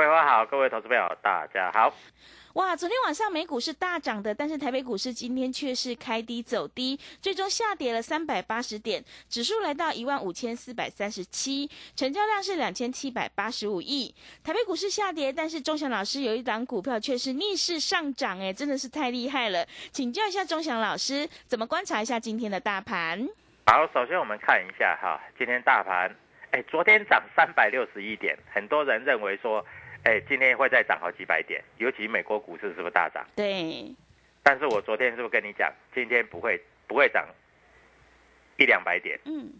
桂花好，各位投资朋友大家好。哇，昨天晚上美股是大涨的，但是台北股市今天却是开低走低，最终下跌了三百八十点，指数来到一万五千四百三十七，成交量是两千七百八十五亿。台北股市下跌，但是钟祥老师有一档股票却是逆势上涨，哎，真的是太厉害了！请教一下钟祥老师，怎么观察一下今天的大盘？好，首先我们看一下哈，今天大盘，哎，昨天涨三百六十一点，很多人认为说。哎，今天会再涨好几百点，尤其美国股市是不是大涨？对。但是我昨天是不是跟你讲，今天不会不会涨一两百点？嗯。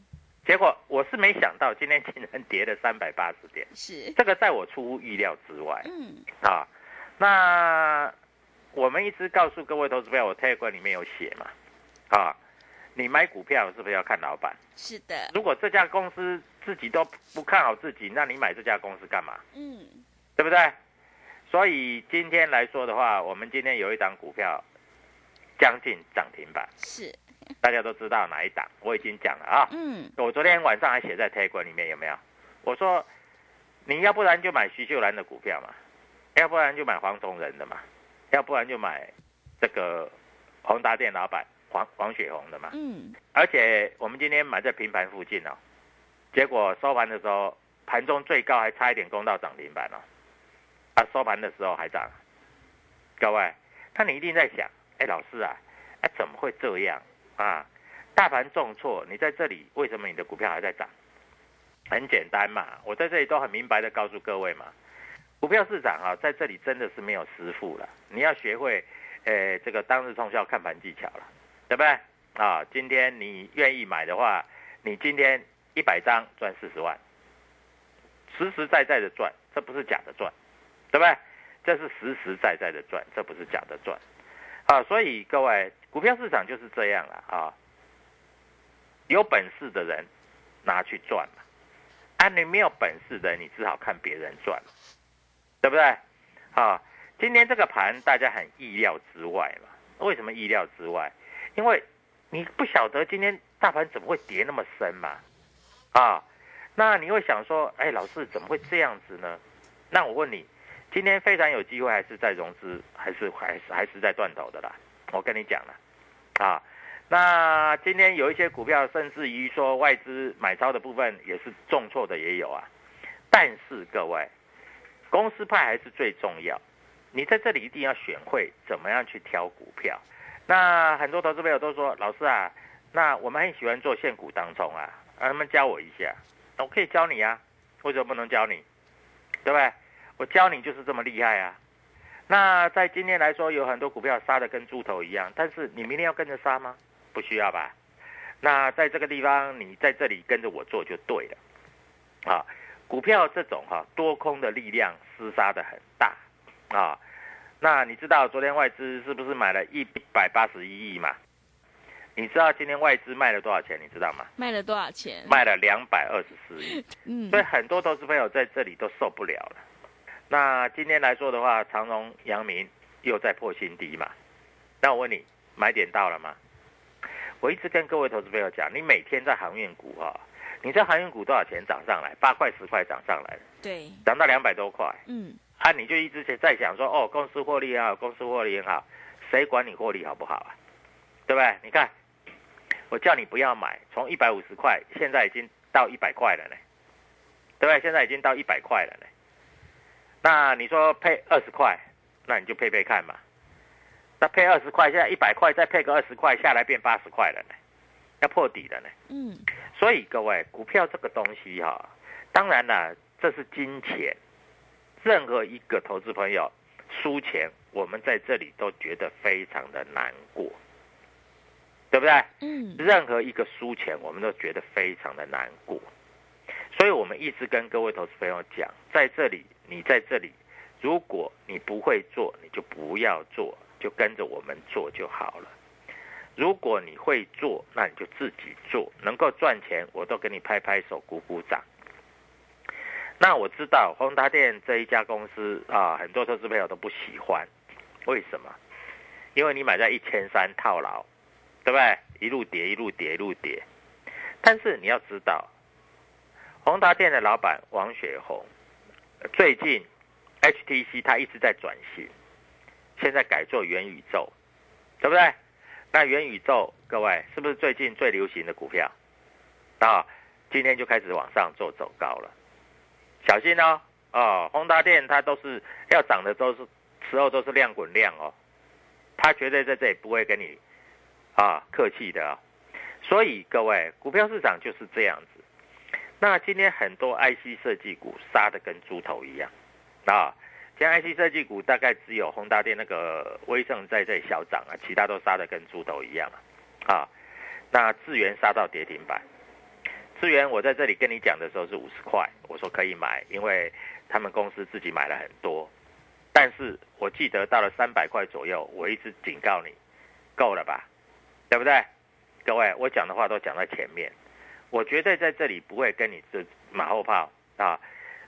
结果我是没想到，今天竟然跌了三百八十点。是。这个在我出乎意料之外。嗯。啊，那我们一直告诉各位投资朋友，我 Telegram 里面有写嘛？啊，你买股票是不是要看老板？是的。如果这家公司自己都不看好自己，那你买这家公司干嘛？嗯。对不对？所以今天来说的话，我们今天有一档股票将近涨停板，是大家都知道哪一档，我已经讲了啊。嗯，我昨天晚上还写在 Telegram 里面有没有？我说你要不然就买徐秀兰的股票嘛，要不然就买黄崇仁的嘛，要不然就买这个宏达店老板黄黄雪红的嘛。嗯，而且我们今天买在平盘附近哦，结果收盘的时候盘中最高还差一点攻到涨停板哦。啊，收盘的时候还涨，各位，那你一定在想，哎，老师啊，哎，怎么会这样啊？大盘重挫，你在这里为什么你的股票还在涨？很简单嘛，我在这里都很明白的告诉各位嘛，股票市场啊，在这里真的是没有师傅了，你要学会，呃，这个当日通宵看盘技巧了，对不对？啊，今天你愿意买的话，你今天一百张赚四十万，实实在在的赚，这不是假的赚。对不对？这是实实在在的赚，这不是假的赚，啊！所以各位，股票市场就是这样了啊。有本事的人拿去赚嘛，啊，你没有本事的，你只好看别人赚，对不对？啊，今天这个盘大家很意料之外嘛。为什么意料之外？因为你不晓得今天大盘怎么会跌那么深嘛，啊，那你会想说，哎，老师怎么会这样子呢？那我问你。今天非常有机会，还是在融资，还是还是还是在断头的啦。我跟你讲了，啊，那今天有一些股票，甚至于说外资买超的部分也是重挫的也有啊。但是各位，公司派还是最重要。你在这里一定要选会怎么样去挑股票。那很多投资朋友都说，老师啊，那我们很喜欢做现股当中啊，让他们教我一下。我可以教你啊，为什么不能教你？对不对？我教你就是这么厉害啊！那在今天来说，有很多股票杀的跟猪头一样，但是你明天要跟着杀吗？不需要吧？那在这个地方，你在这里跟着我做就对了。啊，股票这种哈多空的力量厮杀的很大啊。那你知道昨天外资是不是买了一百八十一亿嘛？你知道今天外资卖了多少钱？你知道吗？卖了多少钱？卖了两百二十四亿。嗯，所以很多投资朋友在这里都受不了了。那今天来说的话，长荣、阳明又在破新低嘛？那我问你，买点到了吗？我一直跟各位投资朋友讲，你每天在航运股哈，你在航运股多少钱涨上来？八块、十块涨上来对，涨到两百多块。嗯，啊，你就一直在想说，哦，公司获利也好，公司获利也好，谁管你获利好不好啊？对不对？你看。我叫你不要买，从一百五十块，现在已经到一百块了呢，对不对？现在已经到一百块了呢。那你说配二十块，那你就配配看嘛。那配二十块，现在一百块，再配个二十块，下来变八十块了呢，要破底了呢。嗯。所以各位，股票这个东西哈，当然了，这是金钱。任何一个投资朋友输钱，我们在这里都觉得非常的难过。对不对？嗯，任何一个输钱，我们都觉得非常的难过，所以我们一直跟各位投资朋友讲，在这里，你在这里，如果你不会做，你就不要做，就跟着我们做就好了。如果你会做，那你就自己做，能够赚钱，我都给你拍拍手、鼓鼓掌。那我知道宏达电这一家公司啊，很多投资朋友都不喜欢，为什么？因为你买在一千三套牢。对不对？一路跌，一路跌，一路跌。但是你要知道，宏达电的老板王雪红，最近 HTC 它一直在转型，现在改做元宇宙，对不对？那元宇宙，各位是不是最近最流行的股票？啊，今天就开始往上做走高了，小心哦！哦，宏达电它都是要涨的，都是时候都是量滚量哦，它绝对在这里不会跟你。啊，客气的啊，所以各位，股票市场就是这样子。那今天很多 IC 设计股杀的跟猪头一样啊，今天 IC 设计股大概只有宏达电那个威盛在这里小涨啊，其他都杀的跟猪头一样啊。啊，那智源杀到跌停板，智源我在这里跟你讲的时候是五十块，我说可以买，因为他们公司自己买了很多。但是我记得到了三百块左右，我一直警告你，够了吧？对不对？各位，我讲的话都讲在前面，我绝对在这里不会跟你这马后炮啊。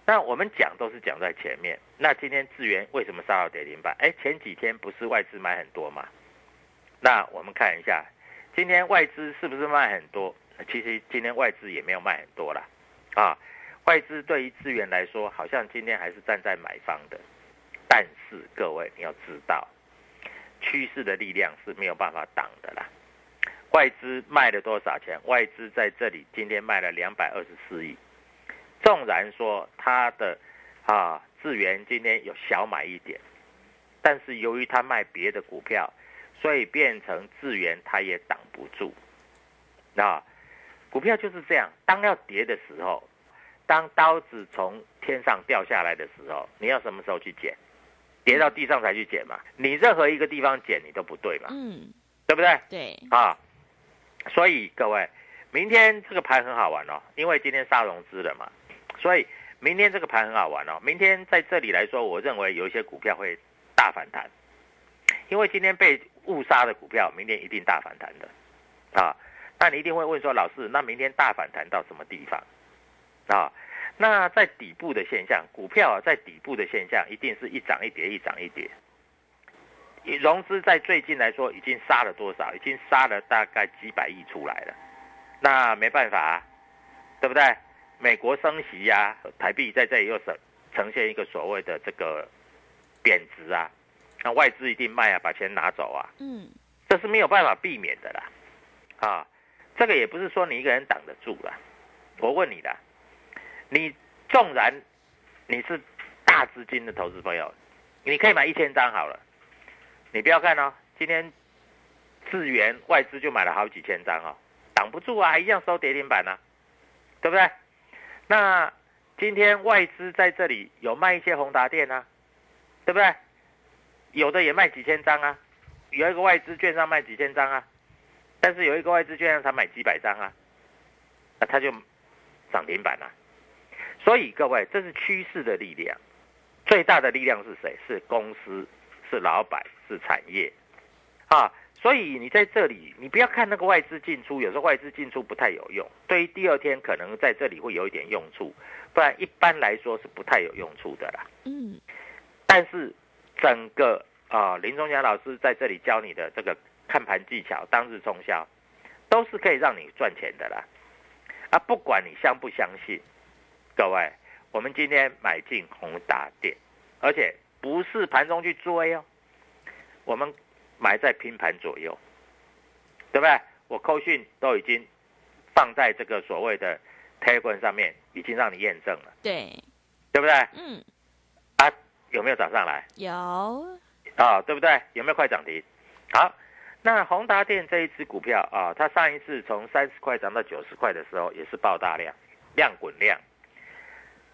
那我们讲都是讲在前面。那今天智源为什么杀到跌停板？哎，前几天不是外资买很多吗？那我们看一下，今天外资是不是卖很多？其实今天外资也没有卖很多啦。啊。外资对于资源来说，好像今天还是站在买方的。但是各位你要知道，趋势的力量是没有办法挡的啦。外资卖了多少钱？外资在这里今天卖了两百二十四亿。纵然说它的啊智源今天有小买一点，但是由于他卖别的股票，所以变成智源它也挡不住。啊，股票就是这样，当要跌的时候，当刀子从天上掉下来的时候，你要什么时候去捡？跌到地上才去捡嘛？你任何一个地方捡你都不对嘛？嗯，对不对？对啊。所以各位，明天这个盘很好玩哦，因为今天杀融资了嘛，所以明天这个盘很好玩哦。明天在这里来说，我认为有一些股票会大反弹，因为今天被误杀的股票，明天一定大反弹的啊。那你一定会问说，老师，那明天大反弹到什么地方啊？那在底部的现象，股票，在底部的现象，一定是一涨一跌，一涨一跌。融资在最近来说已经杀了多少？已经杀了大概几百亿出来了。那没办法，啊对不对？美国升息呀，台币在这里又呈呈现一个所谓的这个贬值啊，那外资一定卖啊，把钱拿走啊。嗯，这是没有办法避免的啦。啊，这个也不是说你一个人挡得住了。我问你的，你纵然你是大资金的投资朋友，你可以买一千张好了。你不要看哦，今天智源外资就买了好几千张哦，挡不住啊，一样收跌停板呢，对不对？那今天外资在这里有卖一些宏达电啊，对不对？有的也卖几千张啊，有一个外资券商卖几千张啊，但是有一个外资券商才买几百张啊，那他就涨停板了。所以各位，这是趋势的力量，最大的力量是谁？是公司，是老板，是产业，啊，所以你在这里，你不要看那个外资进出，有时候外资进出不太有用，对于第二天可能在这里会有一点用处，不然一般来说是不太有用处的啦。嗯，但是整个啊，林中祥老师在这里教你的这个看盘技巧，当日冲销，都是可以让你赚钱的啦。啊，不管你相不相信。各位，我们今天买进宏达电，而且不是盘中去追哦，我们买在平盘左右，对不对？我扣讯都已经放在这个所谓的 Telegram 上面，已经让你验证了，对，对不对？嗯，啊，有没有涨上来？有，啊，对不对？有没有快涨停？好，那宏达电这一只股票啊，它上一次从三十块涨到九十块的时候，也是爆大量，量滚量。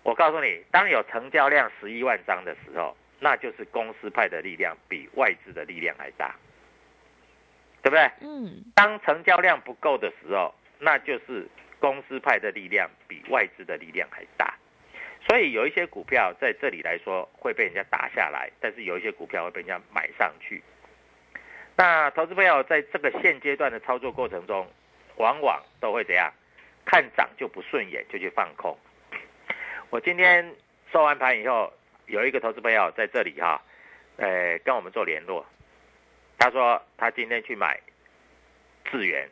我告诉你，当有成交量十一万张的时候，那就是公司派的力量比外资的力量还大，对不对？嗯。当成交量不够的时候，那就是公司派的力量比外资的力量还大。所以有一些股票在这里来说会被人家打下来，但是有一些股票会被人家买上去。那投资朋友在这个现阶段的操作过程中，往往都会怎样？看涨就不顺眼，就去放空。我今天收完盘以后，有一个投资朋友在这里哈，呃，跟我们做联络。他说他今天去买智源，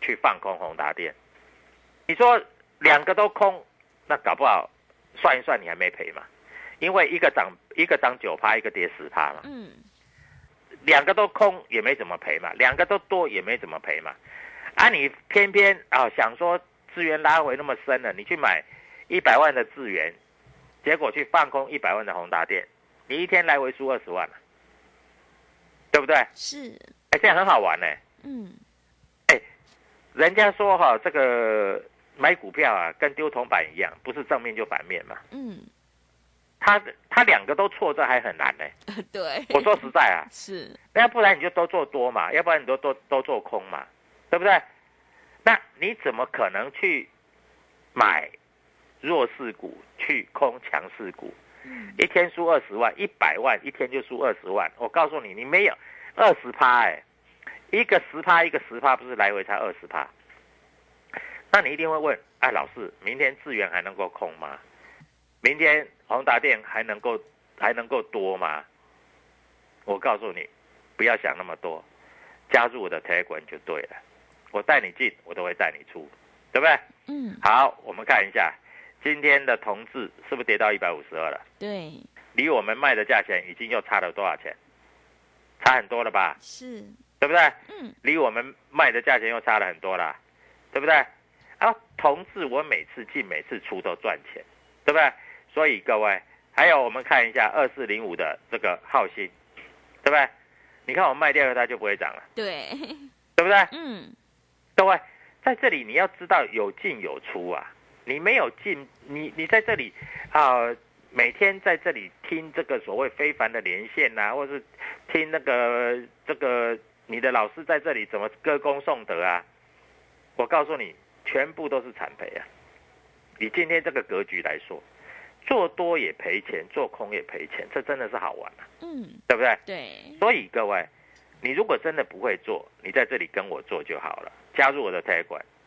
去放空宏达电。你说两个都空，那搞不好算一算你还没赔嘛？因为一个涨一个涨九趴，一个跌十趴嘛。嗯。两个都空也没怎么赔嘛，两个都多也没怎么赔嘛。啊，你偏偏啊想说资源拉回那么深了，你去买。一百万的资源，结果去放空一百万的宏达电，你一天来回输二十万了，对不对？是，哎，这样很好玩呢。嗯，哎，人家说哈，这个买股票啊，跟丢铜板一样，不是正面就反面嘛。嗯，他他两个都错，这还很难呢。对，我说实在啊，是，要不然你就都做多嘛，要不然你都都都做空嘛，对不对？那你怎么可能去买？弱势股去空强势股，一天输二十万，一百万一天就输二十万。我告诉你，你没有二十趴哎，一个十趴，一个十趴，不是来回才二十趴？那你一定会问，哎，老师，明天资源还能够空吗？明天宏达电还能够还能够多吗？我告诉你，不要想那么多，加入我的 Telegram 就对了。我带你进，我都会带你出，对不对？嗯。好，我们看一下。今天的同志是不是跌到一百五十二了？对，离我们卖的价钱已经又差了多少钱？差很多了吧？是，对不对？嗯，离我们卖的价钱又差了很多了，对不对？啊，同志，我每次进每次出都赚钱，对不对？所以各位，还有我们看一下二四零五的这个浩鑫，对不对？你看我卖掉它就不会涨了，对，对不对？嗯，各位在这里你要知道有进有出啊。你没有进，你你在这里啊，每天在这里听这个所谓非凡的连线呐，或是听那个这个你的老师在这里怎么歌功颂德啊？我告诉你，全部都是惨赔啊！以今天这个格局来说，做多也赔钱，做空也赔钱，这真的是好玩啊！嗯，对不对？对。所以各位，你如果真的不会做，你在这里跟我做就好了，加入我的财管，哎。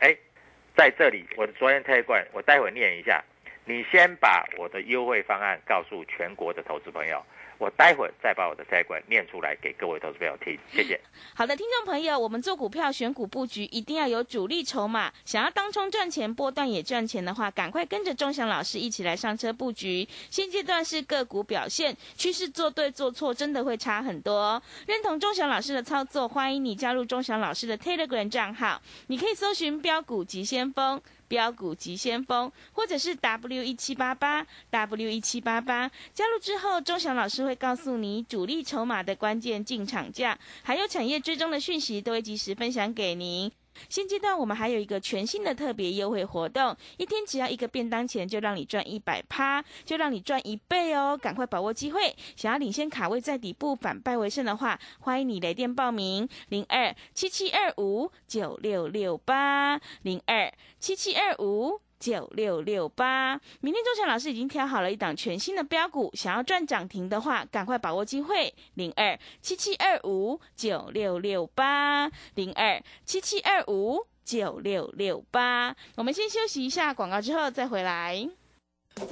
在这里，我的昨天推广，我待会念一下。你先把我的优惠方案告诉全国的投资朋友。我待会再把我的财管念出来给各位投资朋友听，谢谢。好的，听众朋友，我们做股票选股布局一定要有主力筹码，想要当冲赚钱、波段也赚钱的话，赶快跟着钟祥老师一起来上车布局。现阶段是个股表现趋势，做对做错真的会差很多。认同钟祥老师的操作，欢迎你加入钟祥老师的 Telegram 账号，你可以搜寻标股急先锋。标股急先锋，或者是 W 一七八八 W 一七八八，加入之后，钟祥老师会告诉你主力筹码的关键进场价，还有产业追踪的讯息，都会及时分享给您。现阶段我们还有一个全新的特别优惠活动，一天只要一个便当钱，就让你赚一百趴，就让你赚一倍哦！赶快把握机会，想要领先卡位在底部反败为胜的话，欢迎你来电报名零二七七二五九六六八零二七七二五。九六六八。明天钟祥老师已经挑好了一档全新的标股，想要赚涨停的话，赶快把握机会，零二七七二五九六六八，零二七七二五九六六八。我们先休息一下广告，之后再回来。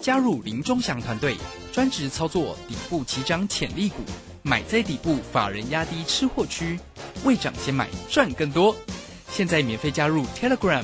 加入林中祥团队，专职操作底部起涨潜力股，买在底部，法人压低吃货区，未涨先买赚更多。现在免费加入 Telegram，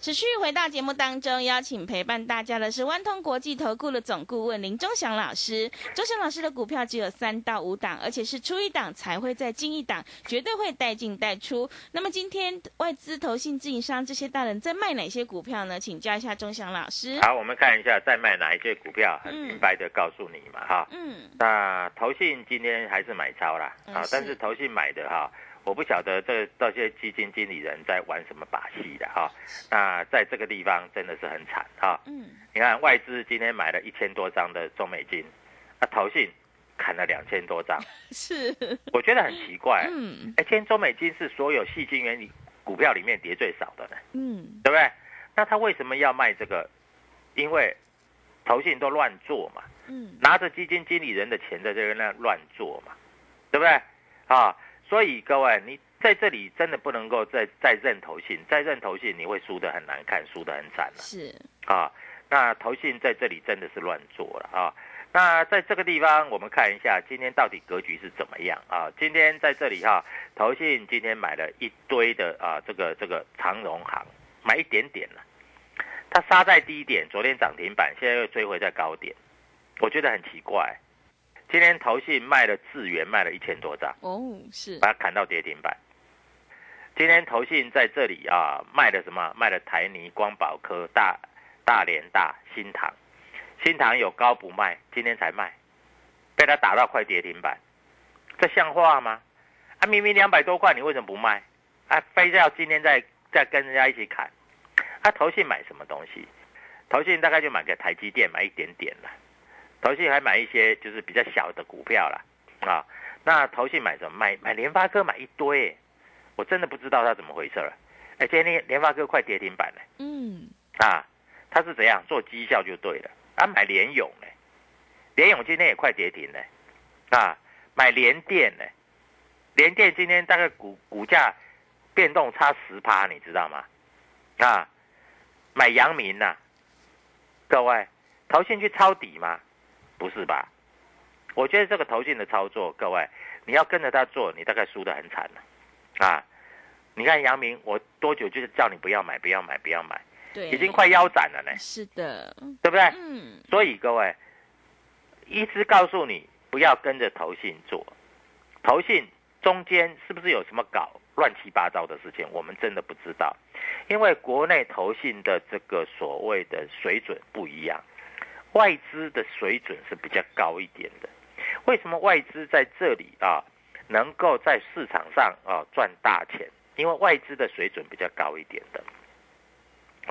持续回到节目当中，邀请陪伴大家的是万通国际投顾的总顾问林忠祥老师。忠祥老师的股票只有三到五档，而且是出一档才会再进一档，绝对会带进带出。那么今天外资、投信、自营商这些大人在卖哪些股票呢？请教一下忠祥老师。好，我们看一下在卖哪一些股票，很明白的告诉你嘛，哈。嗯。那投信今天还是买超啦，啊，但是投信买的哈。我不晓得这这些基金经理人在玩什么把戏的哈，那在这个地方真的是很惨哈。嗯，你看外资今天买了一千多张的中美金，啊，投信砍了两千多张，是，我觉得很奇怪。嗯，哎，今天中美金是所有细金元股票里面跌最少的呢。嗯，对不对？那他为什么要卖这个？因为投信都乱做嘛。嗯，拿着基金经理人的钱在这那乱做嘛，对不对？啊。所以各位，你在这里真的不能够再再认投信，再认投信你会输得很难看，输得很惨了。是啊，那投信在这里真的是乱做了啊。那在这个地方，我们看一下今天到底格局是怎么样啊？今天在这里哈，投信今天买了一堆的啊，这个这个长荣行买一点点了，它杀在低点，昨天涨停板，现在又追回在高点，我觉得很奇怪。今天投信卖了智元，卖了一千多张哦，是把它砍到跌停板。今天投信在这里啊，卖了什么？卖了台泥、光宝科、大大连大、新塘。新塘有高不卖，今天才卖，被他打到快跌停板，这像话吗？啊，明明两百多块，你为什么不卖？啊，非要今天再再跟人家一起砍？啊，投信买什么东西？投信大概就买个台积电，买一点点了。投信还买一些就是比较小的股票啦，啊，那投信买什么？买买联发科买一堆，我真的不知道他怎么回事了。哎，今天联发科快跌停板了。嗯，啊，他是怎样做绩效就对了。啊，买联勇呢？联勇今天也快跌停了。啊，买联电呢？联电今天大概股股价变动差十趴，你知道吗？啊，买阳明呐？各位，投信去抄底吗？不是吧？我觉得这个投信的操作，各位，你要跟着他做，你大概输得很惨了，啊！你看杨明，我多久就是叫你不要买，不要买，不要买，对，已经快腰斩了呢。是的，对不对？嗯。所以各位，一直告诉你不要跟着投信做，投信中间是不是有什么搞乱七八糟的事情？我们真的不知道，因为国内投信的这个所谓的水准不一样。外资的水准是比较高一点的，为什么外资在这里啊能够在市场上啊赚大钱？因为外资的水准比较高一点的，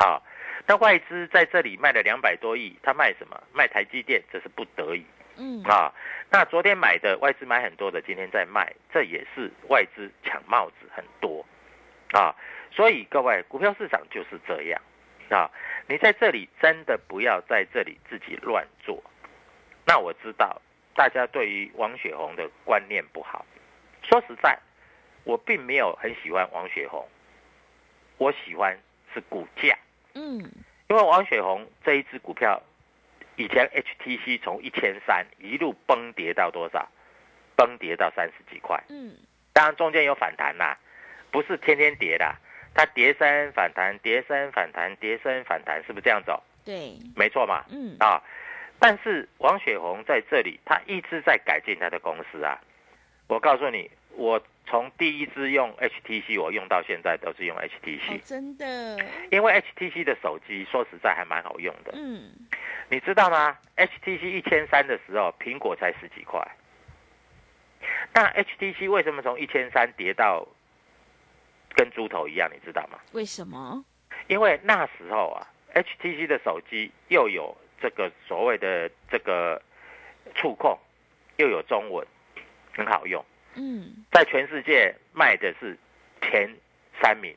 啊，那外资在这里卖了两百多亿，他卖什么？卖台积电，这是不得已，嗯。啊，那昨天买的外资买很多的，今天在卖，这也是外资抢帽子很多，啊，所以各位股票市场就是这样，啊。你在这里真的不要在这里自己乱做。那我知道大家对于王雪红的观念不好。说实在，我并没有很喜欢王雪红，我喜欢是股价。嗯，因为王雪红这一只股票，以前 HTC 从一千三一路崩跌到多少？崩跌到三十几块。嗯，当然中间有反弹啦，不是天天跌的。它跌升反弹，跌升反弹，跌升反弹，是不是这样走？对，没错嘛。嗯啊，但是王雪红在这里，他一直在改进他的公司啊。我告诉你，我从第一支用 HTC，我用到现在都是用 HTC。真的？因为 HTC 的手机说实在还蛮好用的。嗯，你知道吗？HTC 一千三的时候，苹果才十几块。那 HTC 为什么从一千三跌到？跟猪头一样，你知道吗？为什么？因为那时候啊，HTC 的手机又有这个所谓的这个触控，又有中文，很好用。嗯，在全世界卖的是前三名，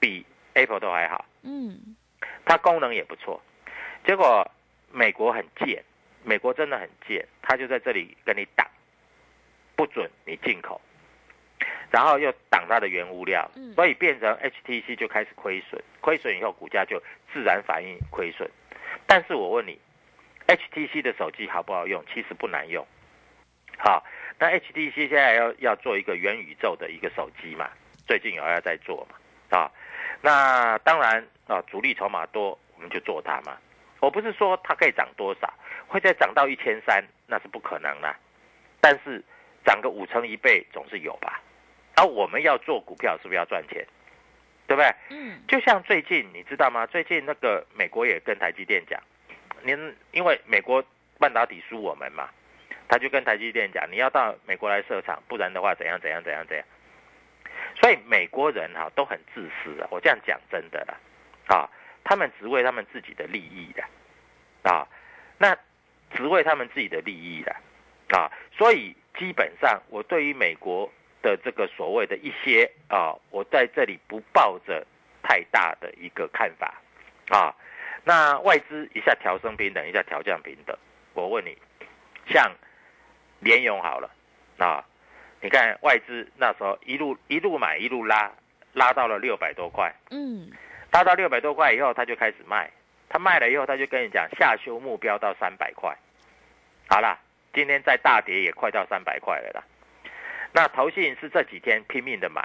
比 Apple 都还好。嗯，它功能也不错。结果美国很贱，美国真的很贱，他就在这里跟你挡，不准你进口。然后又挡它的原物料，所以变成 HTC 就开始亏损，亏损以后股价就自然反应亏损。但是我问你，HTC 的手机好不好用？其实不难用。好，那 HTC 现在要要做一个元宇宙的一个手机嘛？最近有要在做嘛？啊，那当然啊，主力筹码多，我们就做它嘛。我不是说它可以涨多少，会再涨到一千三，那是不可能的。但是涨个五成一倍总是有吧？而我们要做股票，是不是要赚钱？对不对？嗯。就像最近，你知道吗？最近那个美国也跟台积电讲，您因为美国半导体输我们嘛，他就跟台积电讲，你要到美国来设厂，不然的话怎样怎样怎样怎样。所以美国人哈都很自私啊，我这样讲真的啦，啊，他们只为他们自己的利益的，啊，那只为他们自己的利益的，啊，所以基本上我对于美国。的这个所谓的一些啊，我在这里不抱着太大的一个看法啊。那外资一下调升平等，一下调降平等。我问你，像联勇好了啊，你看外资那时候一路一路买一路拉，拉到了六百多块，嗯，拉到六百多块以后，他就开始卖。他卖了以后，他就跟你讲下修目标到三百块。好啦，今天在大跌也快到三百块了啦。那投信是这几天拼命的买，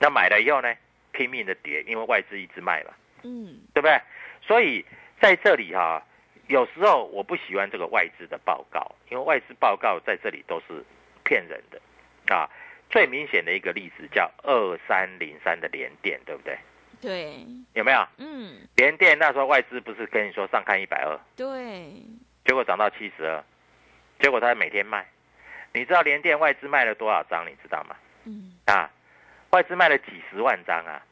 那买了以后呢，拼命的跌，因为外资一直卖嘛，嗯，对不对？所以在这里哈，有时候我不喜欢这个外资的报告，因为外资报告在这里都是骗人的啊。最明显的一个例子叫二三零三的联电，对不对？对，有没有？嗯，联电那时候外资不是跟你说上看一百二，对，结果涨到七十二，结果他每天卖。你知道联电外资卖了多少张？你知道吗？嗯啊，外资卖了几十万张啊。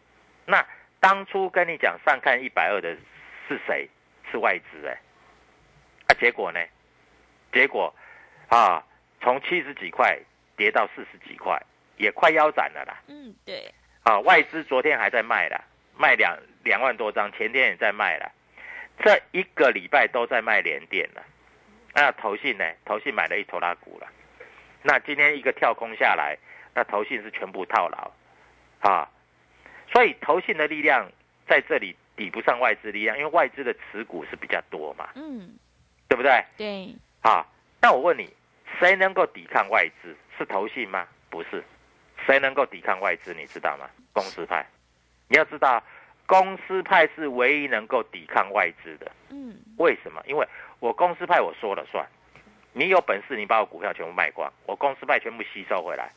那当初跟你讲上看一百二的是谁？是外资哎。啊，结果呢？结果啊，从七十几块跌到四十几块，也快腰斩了啦。嗯，对。啊，外资昨天还在卖了，卖两两万多张，前天也在卖了，这一个礼拜都在卖联电了。那投信呢？投信买了一头拉股了。那今天一个跳空下来，那投信是全部套牢，啊，所以投信的力量在这里抵不上外资力量，因为外资的持股是比较多嘛，嗯，对不对？对，啊，那我问你，谁能够抵抗外资？是投信吗？不是，谁能够抵抗外资？你知道吗？公司派，你要知道，公司派是唯一能够抵抗外资的，嗯，为什么？因为我公司派我说了算。你有本事，你把我股票全部卖光，我公司派全部吸收回来，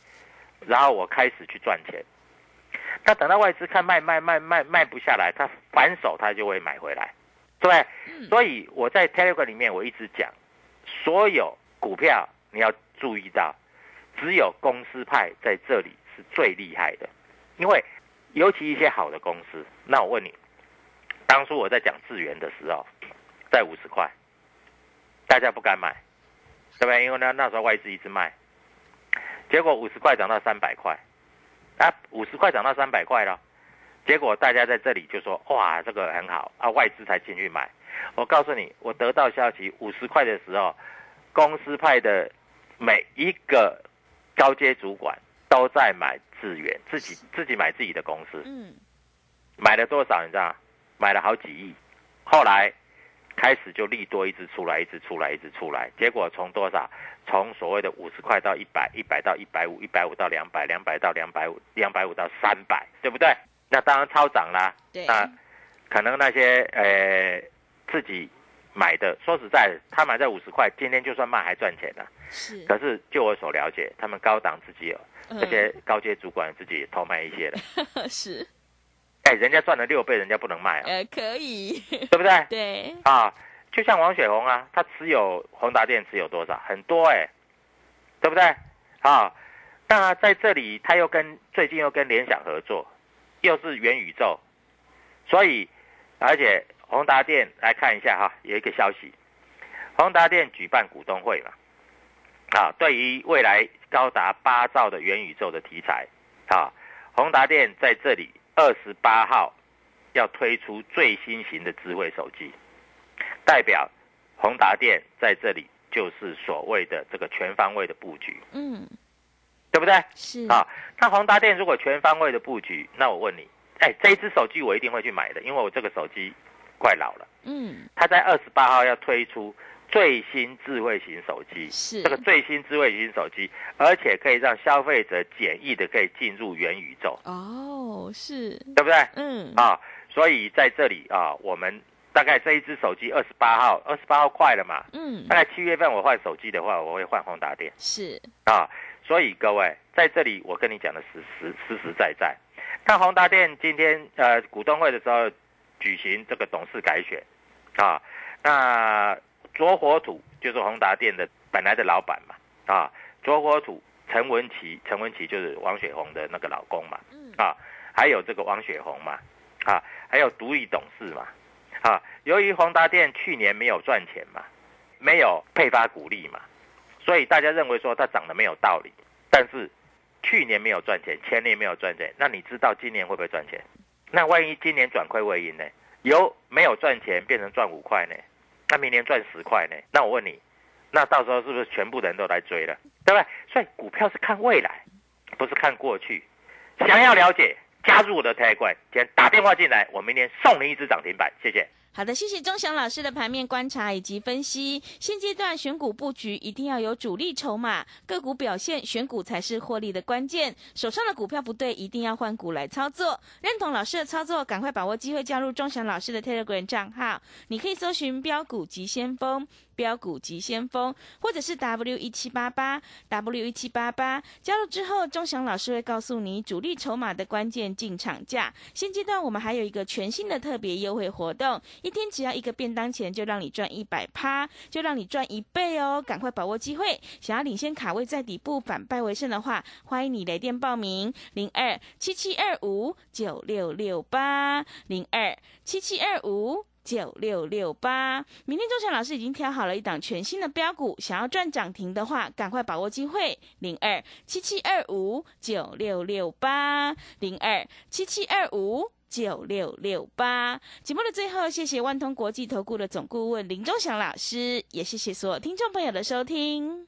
然后我开始去赚钱。那等到外资看卖卖卖卖卖不下来，他反手他就会买回来，对不对？所以我在 Telegram 里面我一直讲，所有股票你要注意到，只有公司派在这里是最厉害的，因为尤其一些好的公司。那我问你，当初我在讲智源的时候，在五十块，大家不敢买。对不对？因为那那时候外资一直卖，结果五十块涨到三百块，啊，五十块涨到三百块了，结果大家在这里就说哇，这个很好啊，外资才进去买。我告诉你，我得到消息，五十块的时候，公司派的每一个高阶主管都在买资源，自己自己买自己的公司，嗯，买了多少你知道？买了好几亿，后来。开始就利多一直出来，一直出来，一直出来，结果从多少？从所谓的五十块到一百，一百到一百五，一百五到两百，两百到两百五，两百五到三百，对不对？那当然超涨啦。对。那可能那些呃自己买的，说实在，他买在五十块，今天就算卖还赚钱呢。是。可是就我所了解，他们高档自己有这些高阶主管自己偷卖一些了。是。哎，人家赚了六倍，人家不能卖啊？呃，可以，对不对？对啊，就像王雪红啊，他持有宏达电持有多少？很多哎，对不对？啊，那在这里，他又跟最近又跟联想合作，又是元宇宙，所以而且宏达电来看一下哈，有一个消息，宏达电举办股东会嘛，啊，对于未来高达八兆的元宇宙的题材，啊，宏达电在这里二十八号要推出最新型的智慧手机，代表宏达电在这里就是所谓的这个全方位的布局，嗯。对不对？是啊，那宏达电如果全方位的布局，那我问你，哎，这一只手机我一定会去买的，因为我这个手机快老了。嗯，它在二十八号要推出最新智慧型手机，是这个最新智慧型手机，而且可以让消费者简易的可以进入元宇宙。哦，是对不对？嗯啊，所以在这里啊，我们大概这一只手机二十八号，二十八号快了嘛？嗯，大概七月份我换手机的话，我会换宏达电。是啊。所以各位在这里，我跟你讲的实实实实在在。看宏达电今天呃股东会的时候举行这个董事改选啊，那卓火土就是宏达店的本来的老板嘛啊，卓火土陈文琪，陈文琪就是王雪红的那个老公嘛啊，还有这个王雪红嘛啊，还有独立董事嘛啊，由于宏达店去年没有赚钱嘛，没有配发股利嘛。所以大家认为说它涨得没有道理，但是去年没有赚钱，前年没有赚钱，那你知道今年会不会赚钱？那万一今年转亏为盈呢？由没有赚钱变成赚五块呢？他明年赚十块呢？那我问你，那到时候是不是全部人都来追了？对不对？所以股票是看未来，不是看过去。想要了解，加入我的台馆，先打电话进来，我明天送你一只涨停板，谢谢。好的，谢谢钟祥老师的盘面观察以及分析。现阶段选股布局一定要有主力筹码，个股表现选股才是获利的关键。手上的股票不对，一定要换股来操作。认同老师的操作，赶快把握机会加入钟祥老师的 Telegram 账号。你可以搜寻标股急先锋。标股急先锋，或者是 W 一七八八 W 一七八八，加入之后，钟祥老师会告诉你主力筹码的关键进场价。现阶段我们还有一个全新的特别优惠活动，一天只要一个便当钱，就让你赚一百趴，就让你赚一倍哦！赶快把握机会，想要领先卡位在底部反败为胜的话，欢迎你来电报名零二七七二五九六六八零二七七二五。九六六八，明天周强老师已经挑好了一档全新的标股，想要赚涨停的话，赶快把握机会，零二七七二五九六六八，零二七七二五九六六八。节目的最后，谢谢万通国际投顾的总顾问林周祥老师，也谢谢所有听众朋友的收听。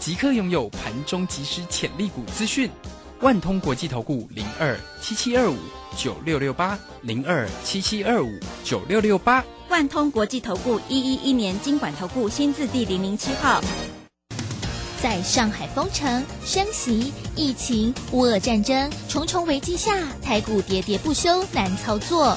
即刻拥有盘中即时潜力股资讯，万通国际投顾零二七七二五九六六八零二七七二五九六六八，万通国际投顾一一一年经管投顾新字第零零七号。在上海封城、升息、疫情、乌俄战争重重危机下，台股喋喋不休，难操作。